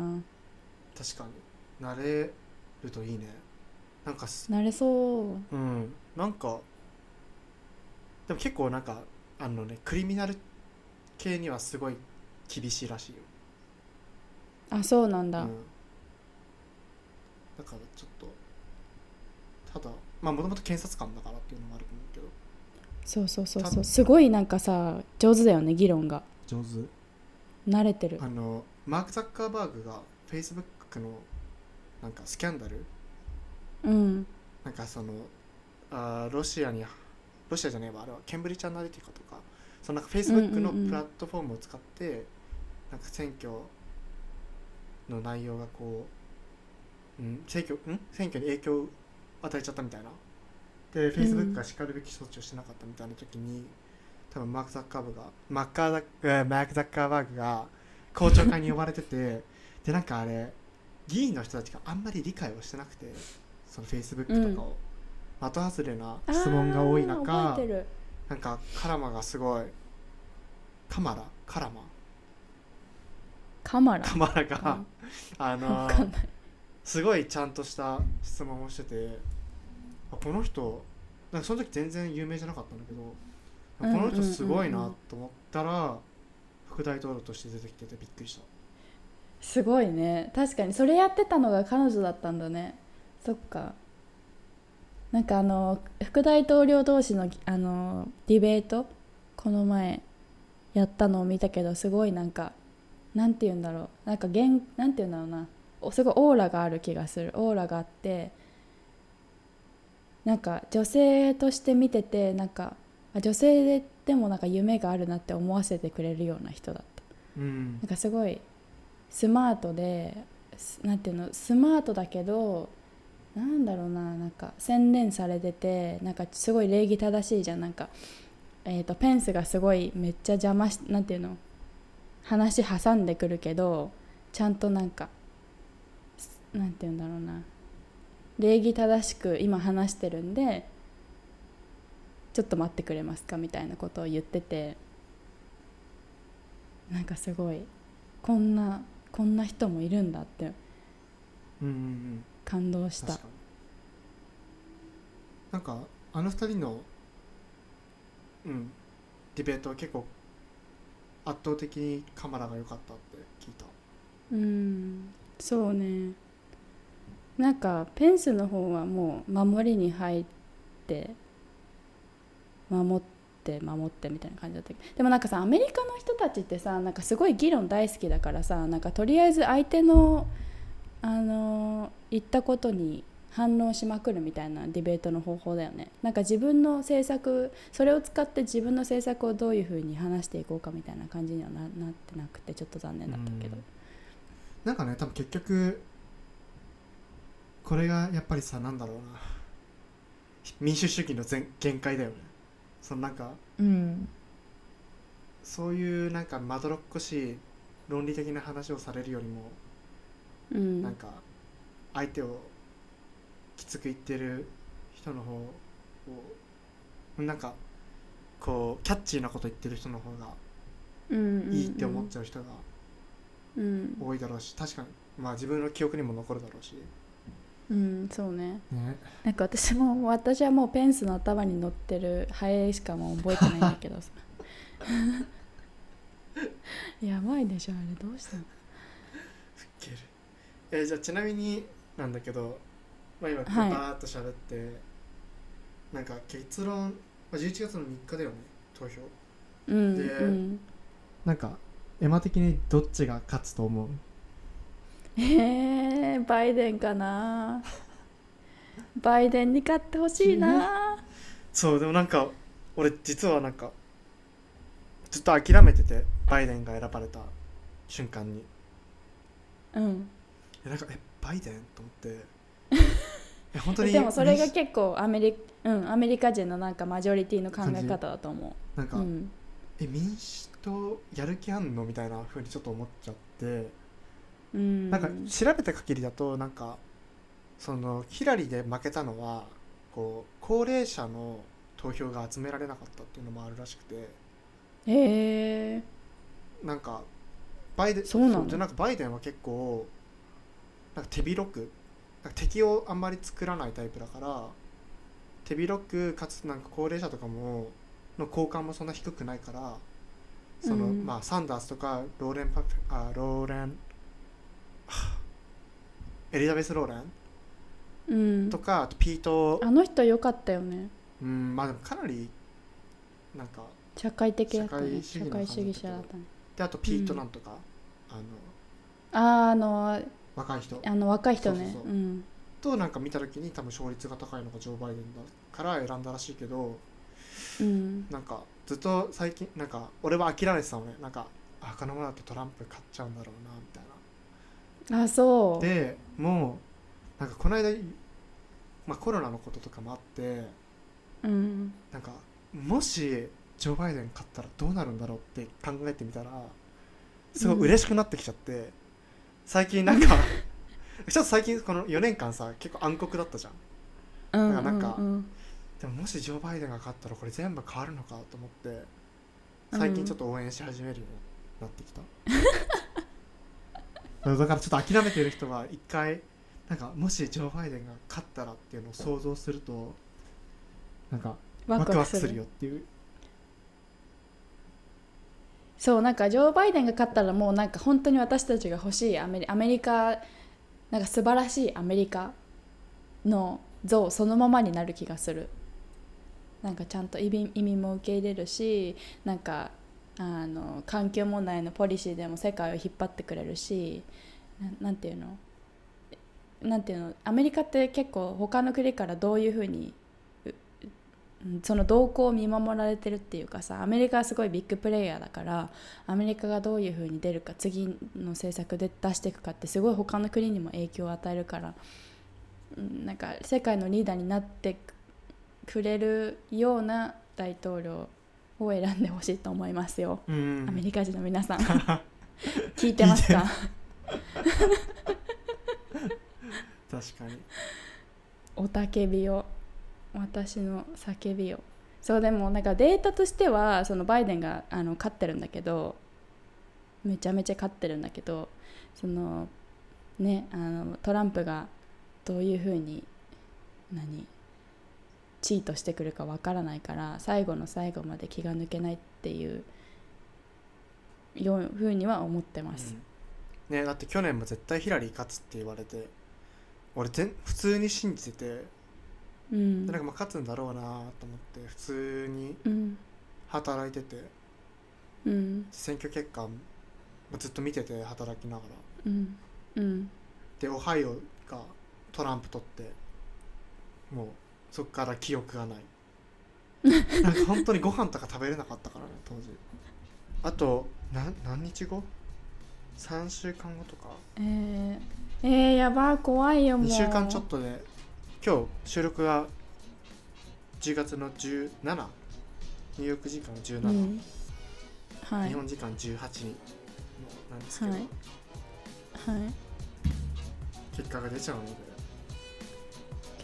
Speaker 2: 確かに。なれるといいね。なんかす
Speaker 1: なれそう。
Speaker 2: うん。なんかでも結構なんかあのねクリミナル系にはすごい厳しいらしいよ。
Speaker 1: あそうなんだ、
Speaker 2: うん、だからちょっとただまあもともと検察官だからっていうのもあると思うけど。
Speaker 1: そうそうそうそう。すごいなんかさ上手だよね議論が。
Speaker 2: 上手。
Speaker 1: 慣れてる。
Speaker 2: あのマーク・ザッカーバーグが Facebook のなんかスキャンダル？
Speaker 1: うん。
Speaker 2: なんかそのあーロシアにロシアじゃねえわあれはケンブリッジ・アナリティカとかそのなんか Facebook の
Speaker 1: うんうんうん。
Speaker 2: プラットフォームを使って、なんか選挙の内容がこう、うん、選挙ん？選挙に影響を与えちゃったみたいな。で Facebook がしかるべき措置をしてなかったみたいな時に、多分マーク・ザッカーバーグがマッカーザマーク・ザッカーバーグが公聴会に呼ばれててでなんかあれ議員の人たちがあんまり理解をしてなくてその Facebook とかを、的外れな質問が多い中なんかカラマがすごいカマラ？カラマ？
Speaker 1: カマラ？
Speaker 2: カマラ
Speaker 1: う
Speaker 2: が
Speaker 1: ん。
Speaker 2: あのすごいちゃんとした質問をしててあこの人なんかその時全然有名じゃなかったんだけどあこの人すごいなと思ったら副大統領として出てきててびっくりした
Speaker 1: すごいね。確かにそれやってたのが彼女だったんだね。そっか。なんかあの副大統領同士のあのディベート？この前やったのを見たけどすごいなんかなんて言うんだろう。なんか現なんて言うんだろうな。おすごいオーラがある気がする。オーラがあってなんか女性として見ててなんかあ女性ででもなんか夢があるなって思わせてくれるような人だった。
Speaker 2: うん。
Speaker 1: なんかすごいスマートでなんていうのスマートだけどなんだろうななんか洗練されててなんかすごい礼儀正しいじゃん。なんか、えー、とペンスがすごいめっちゃ邪魔しなんていうの話挟んでくるけどちゃんとなんかなんていうんだろうな礼儀正しく今話してるんでちょっと待ってくれますかみたいなことを言っててなんかすごいこんなこんな人もいるんだって
Speaker 2: うんうんうん
Speaker 1: 感動した。
Speaker 2: 確かに。なんかあの二人のうんディベートは結構圧倒的にカマラが良かったって聞いた。
Speaker 1: うんそうね。なんかペンスの方はもう守りに入って守って守ってみたいな感じだったけどでもなんかさアメリカの人たちってさなんかすごい議論大好きだからさなんかとりあえず相手のあの言ったことに反応しまくるみたいなディベートの方法だよね。なんか自分の政策それを使って自分の政策をどういうふうに話していこうかみたいな感じにはななってなくてちょっと残念だったけど、
Speaker 2: なんかね多分結局これがやっぱりさなんだろうな。民主主義の全限界だよね。そのなんか
Speaker 3: うん。
Speaker 2: そういうなんかまどろっこしい論理的な話をされるよりも、
Speaker 1: うん。
Speaker 2: なんか相手をきつく言ってる人の方をなんかこうキャッチーなこと言ってる人の方が
Speaker 1: うん。
Speaker 2: いいって思っちゃう人が
Speaker 1: うん。
Speaker 2: 多いだろうし確かに。まあ自分の記憶にも残るだろうし、
Speaker 1: うんそうね。
Speaker 2: ね、
Speaker 1: なんか私も私はもうペンスの頭に乗ってるハエしかもう覚えてないんだけどさ。やばいでしょあれどうしたの？
Speaker 2: ウケる。えーじゃあちなみになんだけど、まあ、今
Speaker 1: はい。
Speaker 2: バーっと喋って、なんか結論、まあ、11月の3日だよね投票。
Speaker 1: うん
Speaker 2: で
Speaker 1: うん。
Speaker 2: なんかエマ的にどっちが勝つと思う？
Speaker 1: えー、バイデンかな。バイデンに勝ってほしいな。
Speaker 2: そうでもなんか俺実はなんかずっと諦めててバイデンが選ばれた瞬間に。
Speaker 1: うん。
Speaker 2: えなんかえバイデンと思って。え本当に
Speaker 1: でもそれが結構アメリ,、うん、アメリカ人のなんかマジョリティの考え方だと思う、
Speaker 2: なんか、
Speaker 1: うん、
Speaker 2: え民主党やる気あんの？みたいな風にちょっと思っちゃって
Speaker 1: うん、
Speaker 2: なんか調べた限りだとなんかそのヒラリーで負けたのはこう高齢者の投票が集められなかったっていうのもあるらしくて。
Speaker 1: へえ。
Speaker 2: なんかバイデン
Speaker 1: そうなの？
Speaker 2: でなんかバイデンは結構なんか手広くなんか敵をあんまり作らないタイプだから手広くかつなんか高齢者とかもの好感もそんな低くないからその、
Speaker 1: うん。
Speaker 2: まあサンダースとかローレンパフあローレンはあエリザベス・ローレン？
Speaker 1: うん。
Speaker 2: とかあとピート。
Speaker 1: あの人良かったよね。
Speaker 2: うんまあでもかなりなんか
Speaker 1: 社会的だったね。
Speaker 2: 社
Speaker 1: 社会主
Speaker 2: 義
Speaker 1: 者だったね。
Speaker 2: であとピートなんとか、あの
Speaker 1: あーあの
Speaker 2: 若い人。
Speaker 1: あの若い人ね。
Speaker 2: う
Speaker 1: ん。
Speaker 2: となんか見た時に多分勝率が高いのがジョー・バイデンだから選んだらしいけど
Speaker 1: うん。
Speaker 2: なんかずっと最近なんか俺は諦めてたのね。なんかあこのままだとトランプ勝っちゃうんだろうなみたいな
Speaker 1: あそう。
Speaker 2: でもうなんかこの間、まあ、コロナのこととかもあって
Speaker 1: うん。
Speaker 2: なんかもしジョー・バイデン勝ったらどうなるんだろうって考えてみたらすごい嬉しくなってきちゃって、最近なんか ちょっと最近この4年間さ結構暗黒だったじゃん。
Speaker 1: うん
Speaker 2: なんか
Speaker 1: うんうん
Speaker 2: でももしジョー・バイデンが勝ったらこれ全部変わるのかと思って最近ちょっと応援し始めるようになってきた、だからちょっと諦めてる人は一回なんかもしジョー・バイデンが勝ったらっていうのを想像するとなんか
Speaker 1: ワ
Speaker 2: ワ
Speaker 1: クワクする。
Speaker 2: クワクするよっていう。
Speaker 1: そうなんかジョー・バイデンが勝ったらもうなんか本当に私たちが欲しいアメリアメリカなんか素晴らしいアメリカの像そのままになる気がする。なんかちゃんと意味意味も受け入れるしなんかあの環境問題のポリシーでも世界を引っ張ってくれるしなんていうの？なんていうの？アメリカって結構他の国からどういうふうにその動向を見守られてるっていうかさアメリカはすごいビッグプレイヤーだからアメリカがどういうふうに出るか次の政策で出していくかってすごい他の国にも影響を与えるからうんなんか世界のリーダーになってくれるような大統領を選んでほしいと思いますよ、
Speaker 2: うん。
Speaker 1: アメリカ人の皆さん。聞いてますか？
Speaker 2: 確かに。
Speaker 1: おたけびを私の叫びを。そうでもなんかデータとしてはそのバイデンがあの勝ってるんだけどめちゃめちゃ勝ってるんだけどそのねあのトランプがどういうふうに何？チートしてくるかわからないから最後の最後まで気が抜けないっていうようふうには思ってます。
Speaker 2: うん。ねだって去年も絶対ヒラリー勝つって言われて俺全普通に信じてて
Speaker 1: うん。
Speaker 2: でなんかまあ勝つんだろうなと思って普通に
Speaker 1: うん。
Speaker 2: 働いてて
Speaker 1: うん。
Speaker 2: 選挙結果もずっと見てて働きながら。
Speaker 1: うん。うん。
Speaker 2: でオハイオがトランプ取ってもうそっから記憶がない。なんか本当にご飯とか食べれなかったからね当時。あとな何日後 ?3 週間後とか。
Speaker 1: えー、えー、やば怖いよもう。
Speaker 2: 2週間ちょっとで今日収録が10月の17ニューヨーク時間17、
Speaker 1: うん。はい。
Speaker 2: 日本時間18日なんですけど、
Speaker 1: はい。はい。
Speaker 2: 結果が出ちゃうので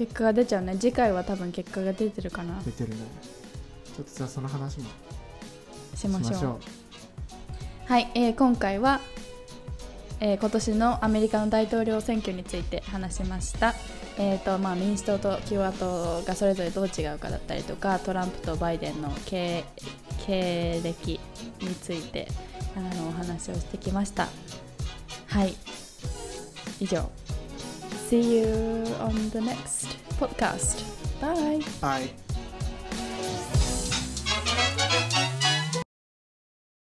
Speaker 1: 結果が出ちゃうね。次回は多分結果が出てるかな。
Speaker 2: 出てるね。ちょっとじゃあその話もし
Speaker 1: しましょう。
Speaker 2: ましょう。
Speaker 1: はい、えー今回は、えー今年のアメリカの大統領選挙について話しました、えーとまあ、民主党と共和党がそれぞれどう違うかだったりとかトランプとバイデンの経経歴についてあのお話をしてきました。はい以上 See you on the next podcast. Bye.
Speaker 2: はい